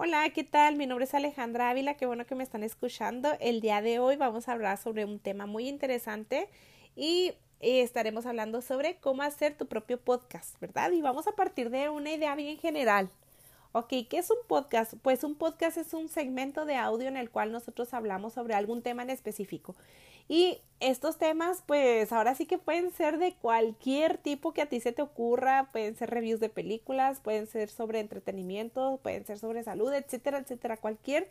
Hola, ¿qué tal? Mi nombre es Alejandra Ávila, qué bueno que me están escuchando. El día de hoy vamos a hablar sobre un tema muy interesante y estaremos hablando sobre cómo hacer tu propio podcast, ¿verdad? Y vamos a partir de una idea bien general. Ok, ¿qué es un podcast? Pues un podcast es un segmento de audio en el cual nosotros hablamos sobre algún tema en específico. Y estos temas, pues ahora sí que pueden ser de cualquier tipo que a ti se te ocurra, pueden ser reviews de películas, pueden ser sobre entretenimiento, pueden ser sobre salud, etcétera, etcétera. Cualquier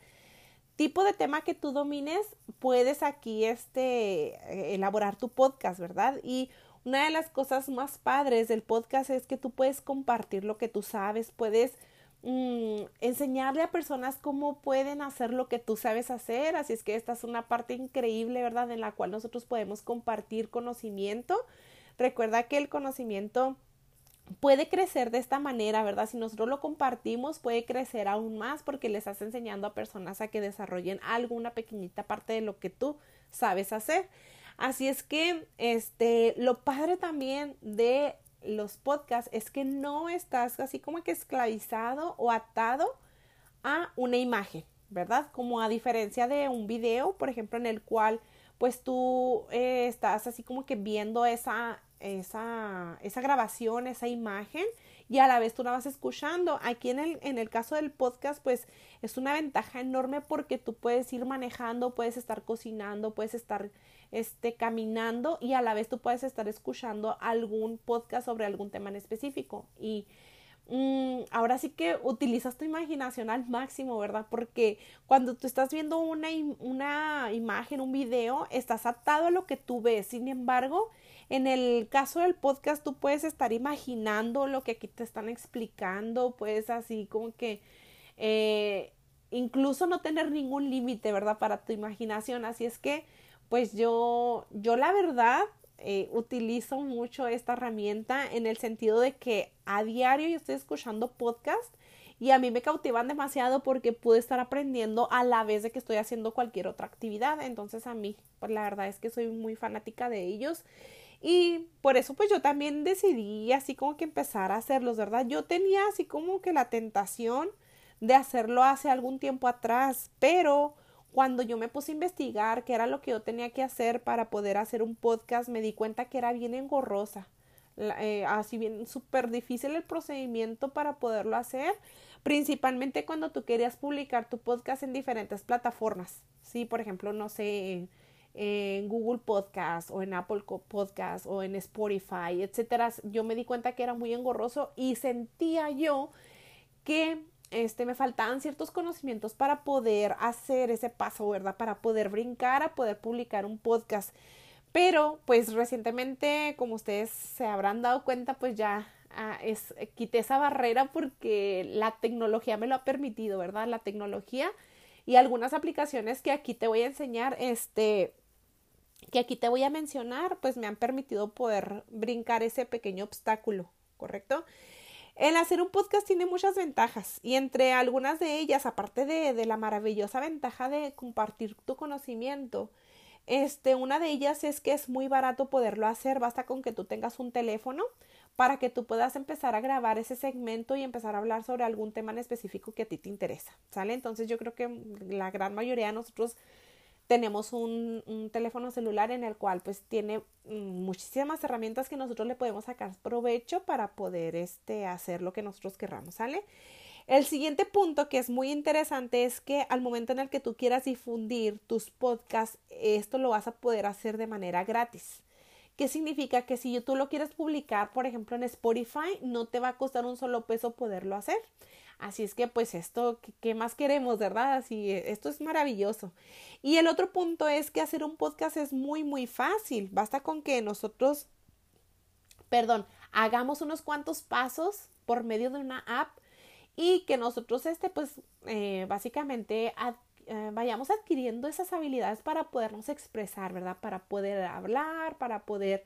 tipo de tema que tú domines, puedes aquí este, eh, elaborar tu podcast, ¿verdad? Y una de las cosas más padres del podcast es que tú puedes compartir lo que tú sabes, puedes Mm, enseñarle a personas cómo pueden hacer lo que tú sabes hacer. Así es que esta es una parte increíble, ¿verdad? En la cual nosotros podemos compartir conocimiento. Recuerda que el conocimiento puede crecer de esta manera, ¿verdad? Si nosotros lo compartimos, puede crecer aún más porque le estás enseñando a personas a que desarrollen alguna pequeñita parte de lo que tú sabes hacer. Así es que, este, lo padre también de los podcasts es que no estás así como que esclavizado o atado a una imagen, ¿verdad? Como a diferencia de un video, por ejemplo, en el cual pues tú eh, estás así como que viendo esa, esa, esa grabación, esa imagen y a la vez tú la vas escuchando. Aquí en el, en el caso del podcast, pues es una ventaja enorme porque tú puedes ir manejando, puedes estar cocinando, puedes estar este, caminando y a la vez tú puedes estar escuchando algún podcast sobre algún tema en específico. Y mm, ahora sí que utilizas tu imaginación al máximo, ¿verdad? Porque cuando tú estás viendo una, una imagen, un video, estás atado a lo que tú ves. Sin embargo, en el caso del podcast, tú puedes estar imaginando lo que aquí te están explicando, puedes así como que eh, incluso no tener ningún límite, ¿verdad? Para tu imaginación. Así es que pues yo, yo la verdad eh, utilizo mucho esta herramienta en el sentido de que a diario yo estoy escuchando podcast y a mí me cautivan demasiado porque pude estar aprendiendo a la vez de que estoy haciendo cualquier otra actividad. Entonces a mí, pues la verdad es que soy muy fanática de ellos. Y por eso pues yo también decidí así como que empezar a hacerlos, ¿verdad? Yo tenía así como que la tentación de hacerlo hace algún tiempo atrás, pero cuando yo me puse a investigar qué era lo que yo tenía que hacer para poder hacer un podcast, me di cuenta que era bien engorrosa. Eh, así bien súper difícil el procedimiento para poderlo hacer, principalmente cuando tú querías publicar tu podcast en diferentes plataformas. Sí, por ejemplo, no sé, en, Google Podcast o en Apple Podcast o en Spotify, etcétera. Yo me di cuenta que era muy engorroso y sentía yo que este, me faltaban ciertos conocimientos para poder hacer ese paso, ¿verdad? Para poder brincar a poder publicar un podcast. Pero, pues recientemente, como ustedes se habrán dado cuenta, pues ya ah, quité esa barrera porque la tecnología me lo ha permitido, ¿verdad? La tecnología y algunas aplicaciones que aquí te voy a enseñar, este, que aquí te voy a mencionar, pues me han permitido poder brincar ese pequeño obstáculo, ¿correcto? El hacer un podcast tiene muchas ventajas y entre algunas de ellas, aparte de, de, la maravillosa ventaja de compartir tu conocimiento, este, una de ellas es que es muy barato poderlo hacer, basta con que tú tengas un teléfono para que tú puedas empezar a grabar ese segmento y empezar a hablar sobre algún tema en específico que a ti te interesa, ¿sale? Entonces yo creo que la gran mayoría de nosotros tenemos un, teléfono celular en el cual pues tiene mm, muchísimas herramientas que nosotros le podemos sacar provecho para poder este, hacer lo que nosotros querramos, ¿sale? El siguiente punto que es muy interesante es que al momento en el que tú quieras difundir tus podcasts, esto lo vas a poder hacer de manera gratis. ¿Qué significa? Que si tú lo quieres publicar, por ejemplo, en Spotify, no te va a costar un solo peso poderlo hacer. Así es que pues esto, ¿qué más queremos, verdad? Así, esto es maravilloso. Y el otro punto es que hacer un podcast es muy, muy fácil. Basta con que nosotros, perdón, hagamos unos cuantos pasos por medio de una app y que nosotros, este, pues, eh, básicamente eh, vayamos adquiriendo esas habilidades para podernos expresar, ¿verdad? Para poder hablar, para poder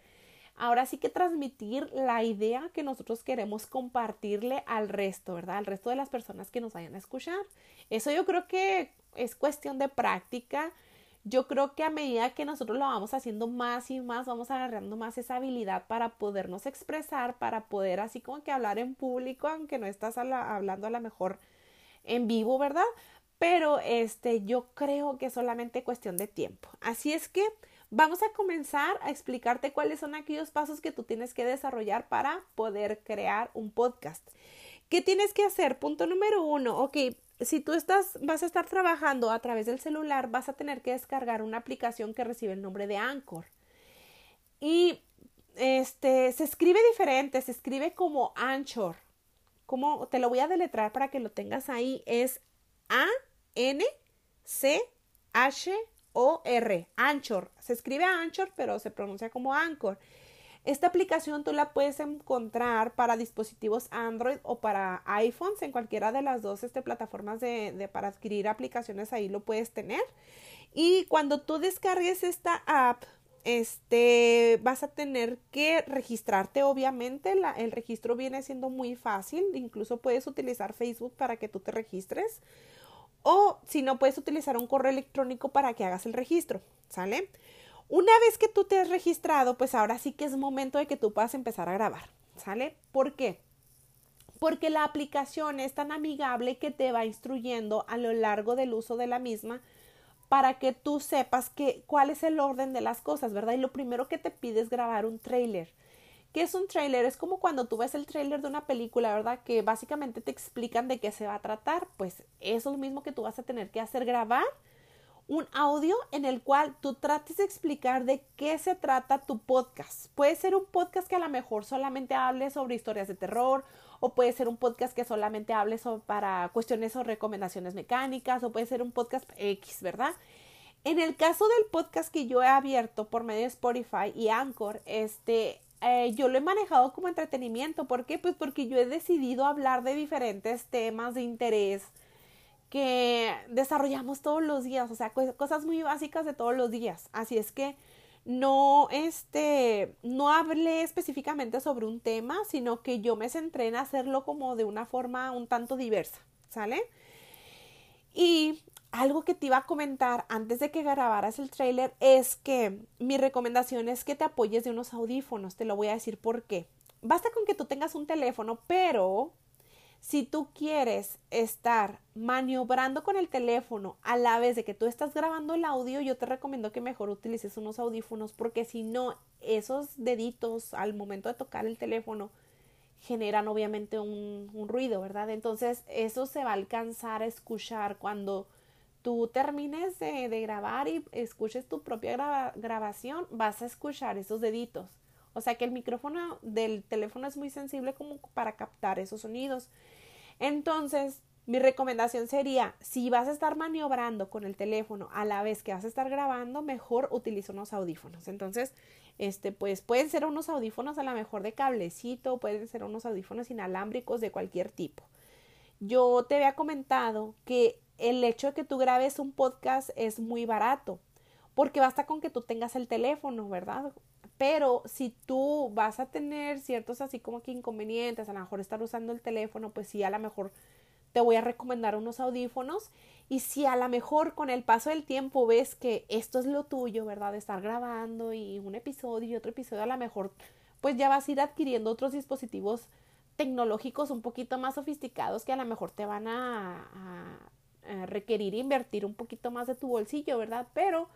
ahora sí que transmitir la idea que nosotros queremos compartirle al resto, ¿verdad? Al resto de las personas que nos vayan a escuchar. Eso yo creo que es cuestión de práctica. Yo creo que a medida que nosotros lo vamos haciendo más y más, vamos agarrando más esa habilidad para podernos expresar, para poder así como que hablar en público, aunque no estás hablando a lo mejor en vivo, ¿verdad? Pero este, yo creo que es solamente cuestión de tiempo. Así es que vamos a comenzar a explicarte cuáles son aquellos pasos que tú tienes que desarrollar para poder crear un podcast. ¿Qué tienes que hacer? Punto número uno, ok, si tú estás, vas a estar trabajando a través del celular, vas a tener que descargar una aplicación que recibe el nombre de Anchor. Y este se escribe diferente, se escribe como Anchor. Como te lo voy a deletrar para que lo tengas ahí, es A N C H O R, Anchor. Se escribe Anchor, pero se pronuncia como Anchor. Esta aplicación tú la puedes encontrar para dispositivos Android o para iPhones, en cualquiera de las dos este, plataformas de, para adquirir aplicaciones ahí lo puedes tener. Y cuando tú descargues esta app, este, vas a tener que registrarte, obviamente, la, el registro viene siendo muy fácil, incluso puedes utilizar Facebook para que tú te registres o si no puedes utilizar un correo electrónico para que hagas el registro, ¿sale? Una vez que tú te has registrado, pues ahora sí que es momento de que tú puedas empezar a grabar, ¿sale? ¿Por qué? Porque la aplicación es tan amigable que te va instruyendo a lo largo del uso de la misma para que tú sepas cuál es el orden de las cosas, ¿verdad? Y lo primero que te pide es grabar un trailer. ¿Qué es un trailer? Es como cuando tú ves el trailer de una película, ¿verdad? Que básicamente te explican de qué se va a tratar. Pues eso es lo mismo que tú vas a tener que hacer, grabar un audio en el cual tú trates de explicar de qué se trata tu podcast. Puede ser un podcast que a lo mejor solamente hable sobre historias de terror, o puede ser un podcast que solamente hable sobre, para cuestiones o recomendaciones mecánicas, o puede ser un podcast X, ¿verdad? En el caso del podcast que yo he abierto por medio de Spotify y Anchor, este, eh, yo lo he manejado como entretenimiento. ¿Por qué? Pues porque yo he decidido hablar de diferentes temas de interés que desarrollamos todos los días, o sea, cosas muy básicas de todos los días. Así es que no, este, no hablé específicamente sobre un tema, sino que yo me centré en hacerlo como de una forma un tanto diversa, ¿sale? Y algo que te iba a comentar antes de que grabaras el trailer es que mi recomendación es que te apoyes de unos audífonos, te lo voy a decir por qué. Basta con que tú tengas un teléfono, pero si tú quieres estar maniobrando con el teléfono a la vez de que tú estás grabando el audio, yo te recomiendo que mejor utilices unos audífonos porque si no, esos deditos al momento de tocar el teléfono generan obviamente un, un ruido, ¿verdad? Entonces eso se va a alcanzar a escuchar cuando tú termines de, grabar y escuches tu propia grabación, vas a escuchar esos deditos. O sea que el micrófono del teléfono es muy sensible como para captar esos sonidos. Entonces, mi recomendación sería, si vas a estar maniobrando con el teléfono a la vez que vas a estar grabando, mejor utiliza unos audífonos. Entonces, este, pues pueden ser unos audífonos a lo mejor de cablecito, pueden ser unos audífonos inalámbricos de cualquier tipo. Yo te había comentado que el hecho de que tú grabes un podcast es muy barato, porque basta con que tú tengas el teléfono, ¿verdad? Pero si tú vas a tener ciertos así como que inconvenientes, a lo mejor estar usando el teléfono, pues sí, a lo mejor te voy a recomendar unos audífonos. Y si a lo mejor con el paso del tiempo ves que esto es lo tuyo, ¿verdad? De estar grabando y un episodio y otro episodio, a lo mejor pues ya vas a ir adquiriendo otros dispositivos tecnológicos un poquito más sofisticados que a lo mejor te van a, a requerir invertir un poquito más de tu bolsillo, ¿verdad? Pero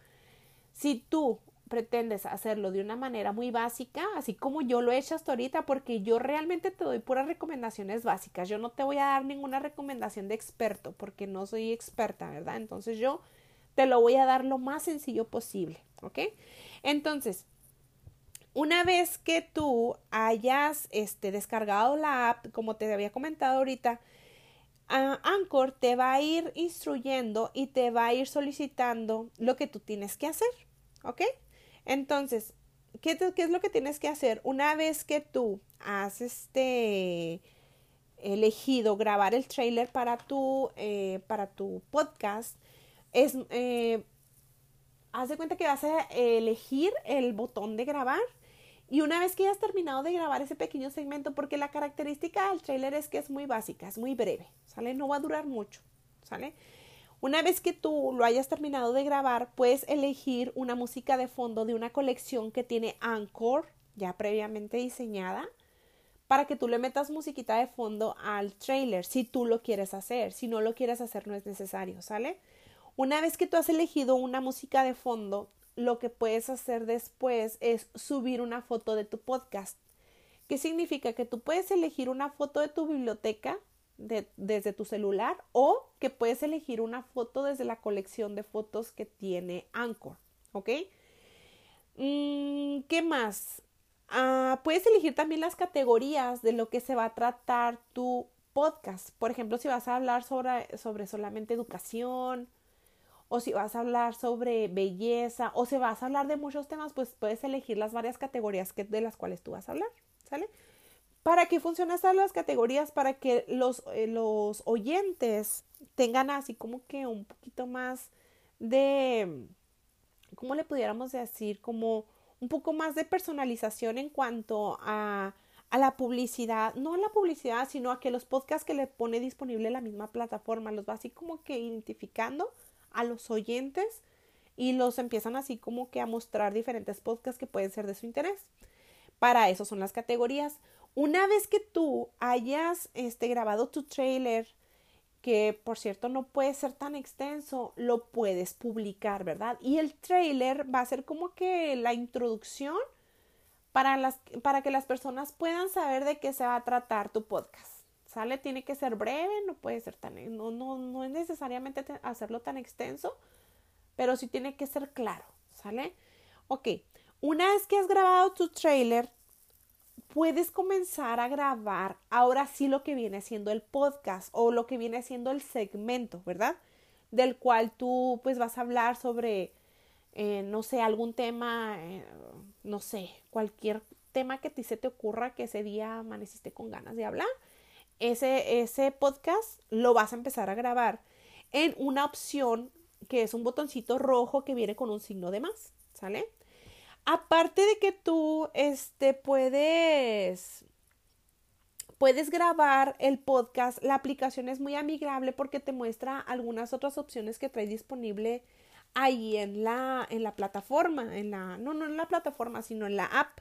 si tú pretendes hacerlo de una manera muy básica, así como yo lo he hecho hasta ahorita, porque yo realmente te doy puras recomendaciones básicas. Yo no te voy a dar ninguna recomendación de experto, porque no soy experta, ¿verdad? Entonces yo te lo voy a dar lo más sencillo posible, ¿ok? Entonces, una vez que tú hayas este, descargado la app, como te había comentado ahorita, uh, Anchor te va a ir instruyendo y te va a ir solicitando lo que tú tienes que hacer, ¿ok? Entonces, ¿qué, ¿qué, es lo que tienes que hacer? Una vez que tú has este, elegido grabar el trailer para tu, eh, para tu podcast, es, eh, haz de cuenta que vas a elegir el botón de grabar y una vez que hayas terminado de grabar ese pequeño segmento, porque la característica del trailer es que es muy básica, es muy breve, ¿sale? No va a durar mucho, ¿sale? Una vez que tú lo hayas terminado de grabar, puedes elegir una música de fondo de una colección que tiene Anchor ya previamente diseñada para que tú le metas musiquita de fondo al trailer, si tú lo quieres hacer. Si no lo quieres hacer, no es necesario, ¿sale? Una vez que tú has elegido una música de fondo, lo que puedes hacer después es subir una foto de tu podcast. ¿Qué significa? Que tú puedes elegir una foto de tu biblioteca desde tu celular o que puedes elegir una foto desde la colección de fotos que tiene Anchor, ¿ok? Mm, ¿Qué más? Ah, puedes elegir también las categorías de lo que se va a tratar tu podcast. Por ejemplo, si vas a hablar sobre, sobre solamente educación, o si vas a hablar sobre belleza, o si vas a hablar de muchos temas, pues puedes elegir las varias categorías que, de las cuales tú vas a hablar, ¿sale? ¿Para qué funcionan estas las categorías? Para que los, eh, los oyentes tengan así como que un poquito más de, ¿cómo le pudiéramos decir? Como un poco más de personalización en cuanto a, a la publicidad, no a la publicidad, sino a que los podcasts que le pone disponible la misma plataforma los va así como que identificando a los oyentes y los empiezan así como que a mostrar diferentes podcasts que pueden ser de su interés. Para eso son las categorías. Una vez que tú hayas este, grabado tu trailer, que por cierto no puede ser tan extenso, lo puedes publicar, ¿verdad? Y el trailer va a ser como que la introducción para, las, para que las personas puedan saber de qué se va a tratar tu podcast. ¿Sale? Tiene que ser breve, no puede ser tan, no, no, no es necesariamente hacerlo tan extenso, pero sí tiene que ser claro, ¿sale? Ok, una vez que has grabado tu trailer, puedes comenzar a grabar ahora sí lo que viene siendo el podcast o lo que viene siendo el segmento, ¿verdad? Del cual tú pues vas a hablar sobre, eh, no sé, algún tema, eh, no sé, cualquier tema que ti se te ocurra que ese día amaneciste con ganas de hablar. Ese, ese podcast lo vas a empezar a grabar en una opción que es un botoncito rojo que viene con un signo de más, ¿sale? aparte de que tú este, puedes, puedes grabar el podcast, la aplicación es muy amigable porque te muestra algunas otras opciones que trae disponible ahí en la, en la plataforma, en la, no, no en la plataforma, sino en la app.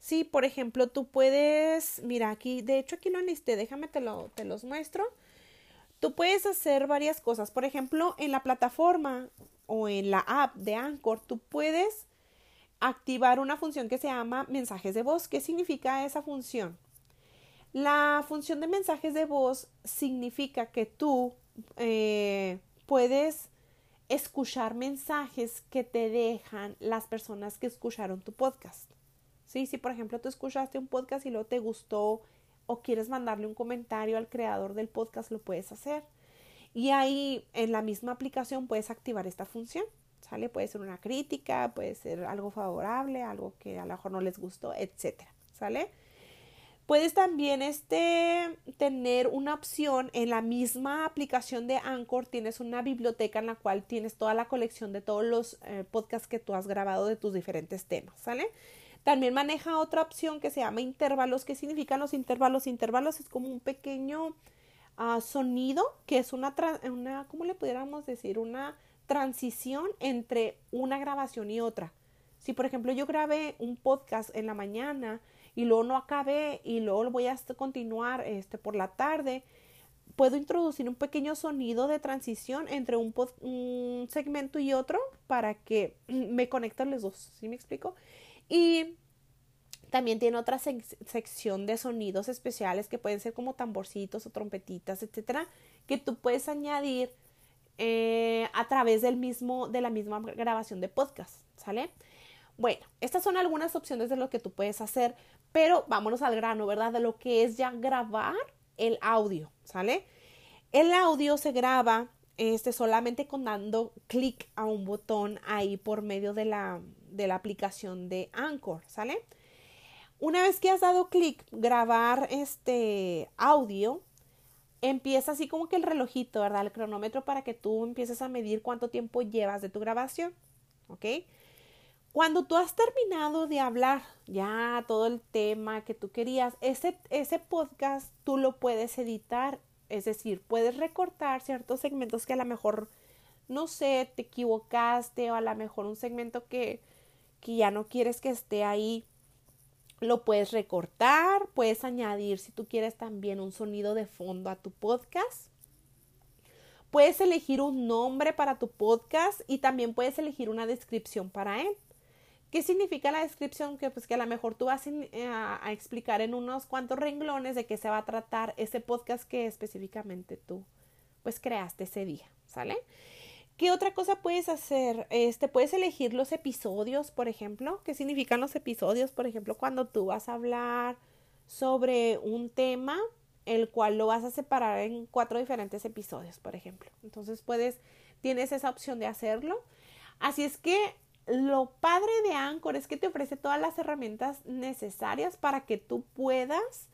Sí, por ejemplo, tú puedes, mira aquí, de hecho aquí lo necesité, déjame te, lo, te los muestro. Tú puedes hacer varias cosas. Por ejemplo, en la plataforma o en la app de Anchor, tú puedes activar una función que se llama mensajes de voz. ¿Qué significa esa función? La función de mensajes de voz significa que tú eh, puedes escuchar mensajes que te dejan las personas que escucharon tu podcast. ¿Sí? Si por ejemplo tú escuchaste un podcast y luego te gustó o quieres mandarle un comentario al creador del podcast, lo puedes hacer. Y ahí en la misma aplicación puedes activar esta función. ¿sale? Puede ser una crítica, puede ser algo favorable, algo que a lo mejor no les gustó, etcétera, ¿sale? Puedes también este, tener una opción en la misma aplicación de Anchor, tienes una biblioteca en la cual tienes toda la colección de todos los eh, podcasts que tú has grabado de tus diferentes temas, ¿sale? También maneja otra opción que se llama intervalos. ¿Qué significan los intervalos? Intervalos es como un pequeño ah, sonido que es una, una, ¿cómo le pudiéramos decir? Una transición entre una grabación y otra. Si por ejemplo yo grabé un podcast en la mañana y luego no acabé y luego voy a continuar este, por la tarde, puedo introducir un pequeño sonido de transición entre un, un segmento y otro para que me conecten los dos, ¿sí me explico? Y también tiene otra sección de sonidos especiales que pueden ser como tamborcitos o trompetitas, etcétera, que tú puedes añadir eh, a través del mismo, de la misma grabación de podcast, ¿sale? Bueno, estas son algunas opciones de lo que tú puedes hacer, pero vámonos al grano, ¿verdad? De lo que es ya grabar el audio, ¿sale? El audio se graba este, solamente con dando clic a un botón ahí por medio de la, de la aplicación de Anchor, ¿sale? Una vez que has dado clic, grabar este audio, empieza así como que el relojito, ¿verdad? El cronómetro para que tú empieces a medir cuánto tiempo llevas de tu grabación, ¿ok? Cuando tú has terminado de hablar ya todo el tema que tú querías, ese, ese podcast tú lo puedes editar, es decir, puedes recortar ciertos segmentos que a lo mejor, no sé, te equivocaste o a lo mejor un segmento que, que ya no quieres que esté ahí lo puedes recortar, puedes añadir si tú quieres también un sonido de fondo a tu podcast. Puedes elegir un nombre para tu podcast y también puedes elegir una descripción para él. ¿Qué significa la descripción? Que pues que a lo mejor tú vas eh, a, explicar en unos cuantos renglones de qué se va a tratar ese podcast que específicamente tú pues creaste ese día, ¿sale? ¿Qué otra cosa puedes hacer? Este, puedes elegir los episodios, por ejemplo. ¿Qué significan los episodios? Por ejemplo, cuando tú vas a hablar sobre un tema, el cual lo vas a separar en cuatro diferentes episodios, por ejemplo. Entonces puedes, tienes esa opción de hacerlo. Así es que lo padre de Anchor es que te ofrece todas las herramientas necesarias para que tú puedas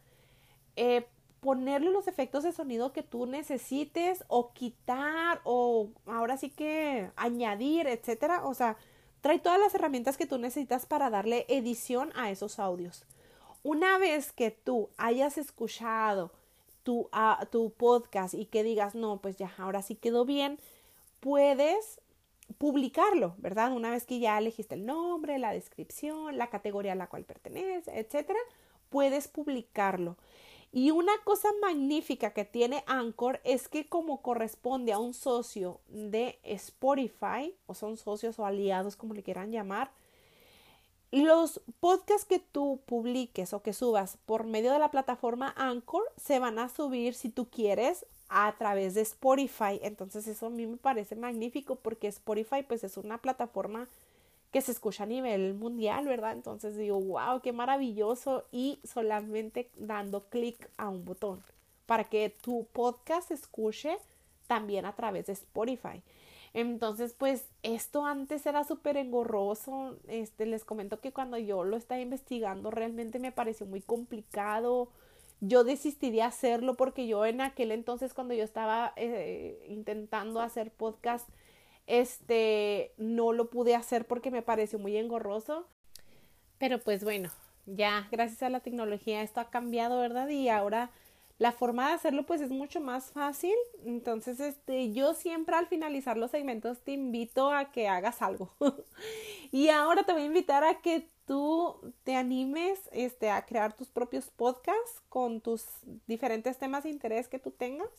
eh, ponerle los efectos de sonido que tú necesites o quitar o ahora sí que añadir, etcétera. O sea, trae todas las herramientas que tú necesitas para darle edición a esos audios. Una vez que tú hayas escuchado tu, tu podcast y que digas, no, pues ya, ahora sí quedó bien, puedes publicarlo, ¿verdad? Una vez que ya elegiste el nombre, la descripción, la categoría a la cual pertenece, etcétera, puedes publicarlo. Y una cosa magnífica que tiene Anchor es que como corresponde a un socio de Spotify, o son socios o aliados como le quieran llamar, los podcasts que tú publiques o que subas por medio de la plataforma Anchor se van a subir si tú quieres a través de Spotify. Entonces eso a mí me parece magnífico porque Spotify pues es una plataforma que se escucha a nivel mundial, ¿verdad? Entonces digo, wow, qué maravilloso y solamente dando clic a un botón para que tu podcast se escuche también a través de Spotify. Entonces, pues esto antes era súper engorroso. Este, les comento que cuando yo lo estaba investigando realmente me pareció muy complicado yo desistí de hacerlo porque yo en aquel entonces cuando yo estaba eh, intentando hacer podcast, este, no lo pude hacer porque me pareció muy engorroso. Pero pues bueno, ya gracias a la tecnología esto ha cambiado, ¿verdad? Y ahora la forma de hacerlo pues es mucho más fácil. Entonces, este, yo siempre al finalizar los segmentos te invito a que hagas algo. y ahora te voy a invitar a que tú te animes este, a crear tus propios podcasts con tus diferentes temas de interés que tú tengas.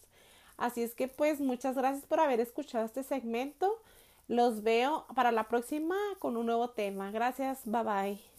Así es que pues muchas gracias por haber escuchado este segmento. Los veo para la próxima con un nuevo tema. Gracias. Bye bye.